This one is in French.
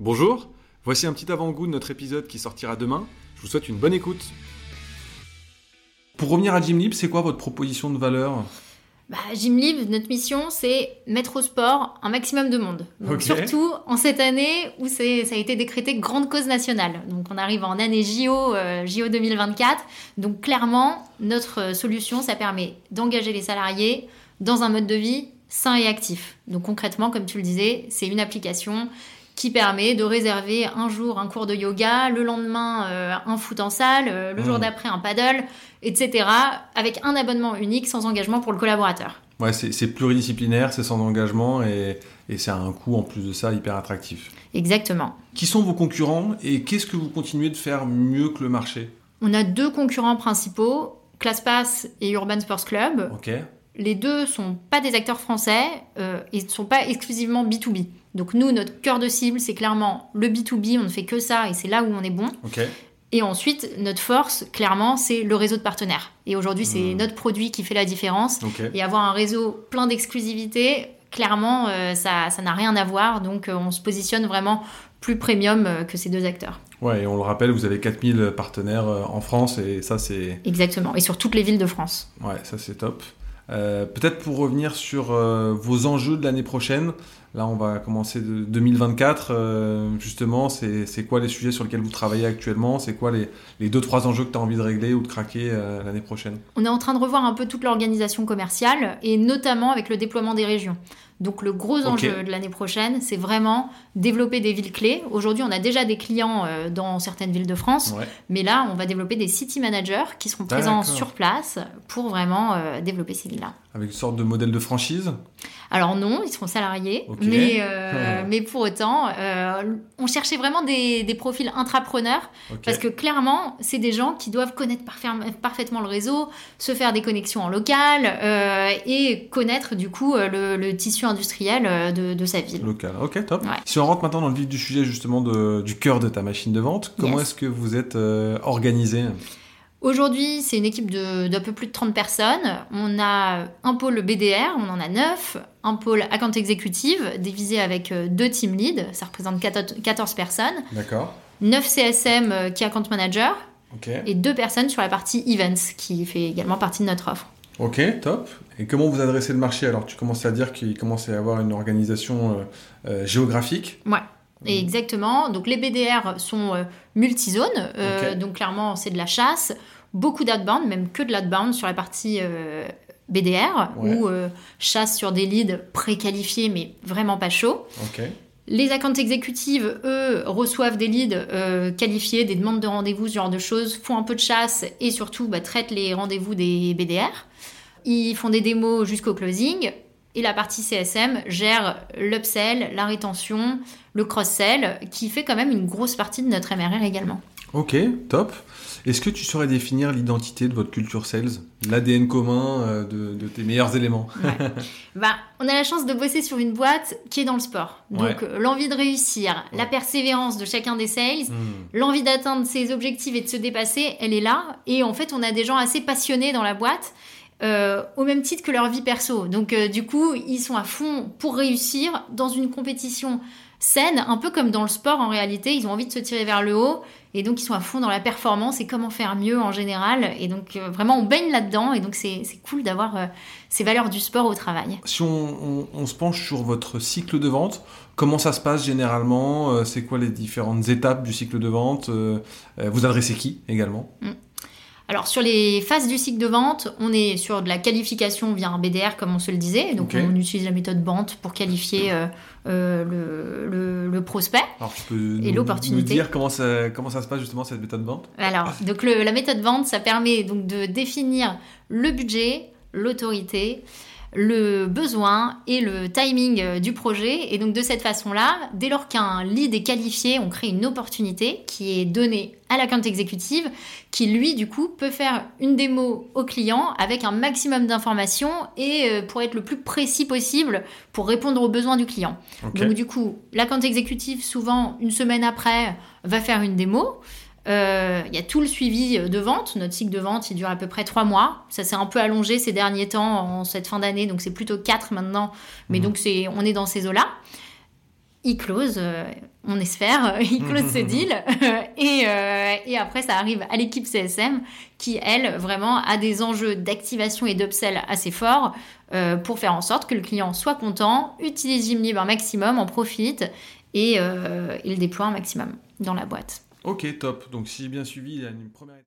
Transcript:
Bonjour, voici un petit avant-goût de notre épisode qui sortira demain. Je vous souhaite une bonne écoute. Pour revenir à Gymlib, c'est quoi votre proposition de valeur? Bah, Gymlib, notre mission, c'est mettre au sport un maximum de monde. Donc. Surtout en cette année où ça a été décrété grande cause nationale. Donc on arrive en année JO, euh, JO 2024. Donc clairement, notre solution, ça permet d'engager les salariés dans un mode de vie sain et actif. Donc concrètement, comme tu le disais, c'est une application qui permet de réserver un jour un cours de yoga, le lendemain euh, un foot en salle, euh, le jour Mmh. d'après un paddle, etc. avec un abonnement unique sans engagement pour le collaborateur. Ouais, c'est pluridisciplinaire, c'est sans engagement et, et c'est à un coût en plus de ça hyper attractif. Exactement. Qui sont vos concurrents et qu'est-ce que vous continuez de faire mieux que le marché? On a deux concurrents principaux, ClassPass et Urban Sports Club. Ok. Les deux sont pas des acteurs français euh, et ne sont pas exclusivement B2B. Donc nous, notre cœur de cible, c'est clairement le B2B, on ne fait que ça et c'est là où on est bon. Et ensuite, notre force, clairement, c'est le réseau de partenaires. Et aujourd'hui, c'est Hmm. notre produit qui fait la différence. Et avoir un réseau plein d'exclusivité, clairement, euh, ça ça n'a rien à voir. Donc euh, on se positionne vraiment plus premium euh, que ces deux acteurs. Ouais, et on le rappelle, vous avez 4000 partenaires euh, en France et ça c'est Exactement. Et sur toutes les villes de France. ouais, ça c'est top. Euh, Peut-être pour revenir sur euh, vos enjeux de l'année prochaine. Là, on va commencer de 2024. euh, justement, c'est quoi les sujets sur lesquels vous travaillez actuellement? C'est quoi les, les deux trois enjeux que tu as envie de régler ou de craquer euh, l'année prochaine? On est en train de revoir un peu toute l'organisation commerciale et notamment avec le déploiement des régions. Donc le gros enjeu de l'année prochaine, c'est vraiment développer des villes clés. Aujourd'hui, on a déjà des clients euh, dans certaines villes de France, Ouais. mais là, on va développer des city managers qui seront présents sur place pour vraiment développer ces villes-là. Avec une sorte de modèle de franchise Alors non, ils seront salariés, mais, euh, mais pour autant, euh, on cherchait vraiment des, des profils intrapreneurs parce que clairement, c'est des gens qui doivent connaître parfaitement le réseau, se faire des connexions en local euh, et connaître du coup le, le tissu industriel de, de sa ville. Local. Ok, top. Ouais. Si on rentre maintenant dans le vif du sujet justement de- du cœur de ta machine de vente, comment Yes. est-ce que vous êtes organisé? Aujourd'hui, c'est une équipe d'un peu plus de 30 personnes. On a un pôle BDR, on en a 9, un pôle account exécutive divisé avec euh, deux team leads, ça représente 14 14 personnes, D'accord. 9 CSM euh, qui account manager Ok. et deux personnes sur la partie events qui fait également partie de notre offre. Ok, top. Et comment vous adressez le marché Alors, tu commences à dire qu'il commence à y avoir une organisation euh, euh, géographique? Ouais. Et exactement. Donc les BDR sont euh, multi-zones. Euh. Donc clairement, c'est de la chasse. Beaucoup d'outbound, même que de l'outbound sur la partie euh, BDR, Ouais. ou euh, chasse sur des leads préqualifiés, mais vraiment pas chauds. Les accounts exécutives, eux, reçoivent des leads qualifiés, des demandes de rendez-vous, ce genre de choses, font un peu de chasse et surtout bah, traitent les rendez-vous des BDR. Ils font des démos jusqu'au closing. Et la partie CSM gère l'upsell, la rétention, le cross-sell, qui fait quand même une grosse partie de notre MRR également. Ok, top. Est-ce que tu saurais définir l'identité de votre culture sales? L'ADN commun euh, de, de tes meilleurs éléments Ouais. bah, on a la chance de bosser sur une boîte qui est dans le sport. Donc Ouais. euh, l'envie de réussir, la persévérance de chacun des sales, Hmm. l'envie d'atteindre ses objectifs et de se dépasser, elle est là. Et en fait, on a des gens assez passionnés dans la boîte, euh, au même titre que leur vie perso. Donc, euh, du coup, ils sont à fond pour réussir dans une compétition saine, un peu comme dans le sport en réalité. Ils ont envie de se tirer vers le haut. Et donc, ils sont à fond dans la performance et comment faire mieux en général. Et donc, euh, vraiment, on baigne là-dedans. Et donc, c'est cool d'avoir ces valeurs du sport au travail. Si on, on- on se penche sur votre cycle de vente, comment ça se passe généralement C'est quoi les différentes étapes du cycle de vente Vous adressez qui également? Alors sur les phases du cycle de vente, on est sur de la qualification via un BDR comme on se le disait. Donc on utilise la méthode BANT pour qualifier euh, euh, le, le- le prospect. Alors tu peux nous, l'opportunité. dire comment ça, comment ça se passe justement cette méthode de vente Alors donc le- la méthode BANT, ça permet donc de définir le budget, l'autorité, le besoin et le timing euh, du projet. Et donc de cette façon-là, dès lors qu'un lead est qualifié, on crée une opportunité qui est donnée à l'account exécutive, qui lui du coup peut faire une démo au client avec un maximum d'informations et euh, pour être le plus précis possible pour répondre aux besoins du client. Donc du coup, l'account exécutif, souvent une semaine après, va faire une démo. Euh, Il y a tout le suivi de vente. Notre cycle de vente, il dure à peu près trois mois. Ça s'est un peu allongé ces derniers temps, en cette fin d'année, donc c'est plutôt quatre maintenant. Mais Mhm. donc c'est, on est dans ces eaux-là. il close, euh, on espère, il close ce deal. et, euh, et, après, ça arrive à l'équipe CSM qui, elle, vraiment a des enjeux d'activation et d'upsell assez forts euh, pour faire en sorte que le client soit content, utilise Gymlib un maximum, en profite et il déploie un maximum dans la boîte. Ok, top. Donc si bien suivi, il y a une première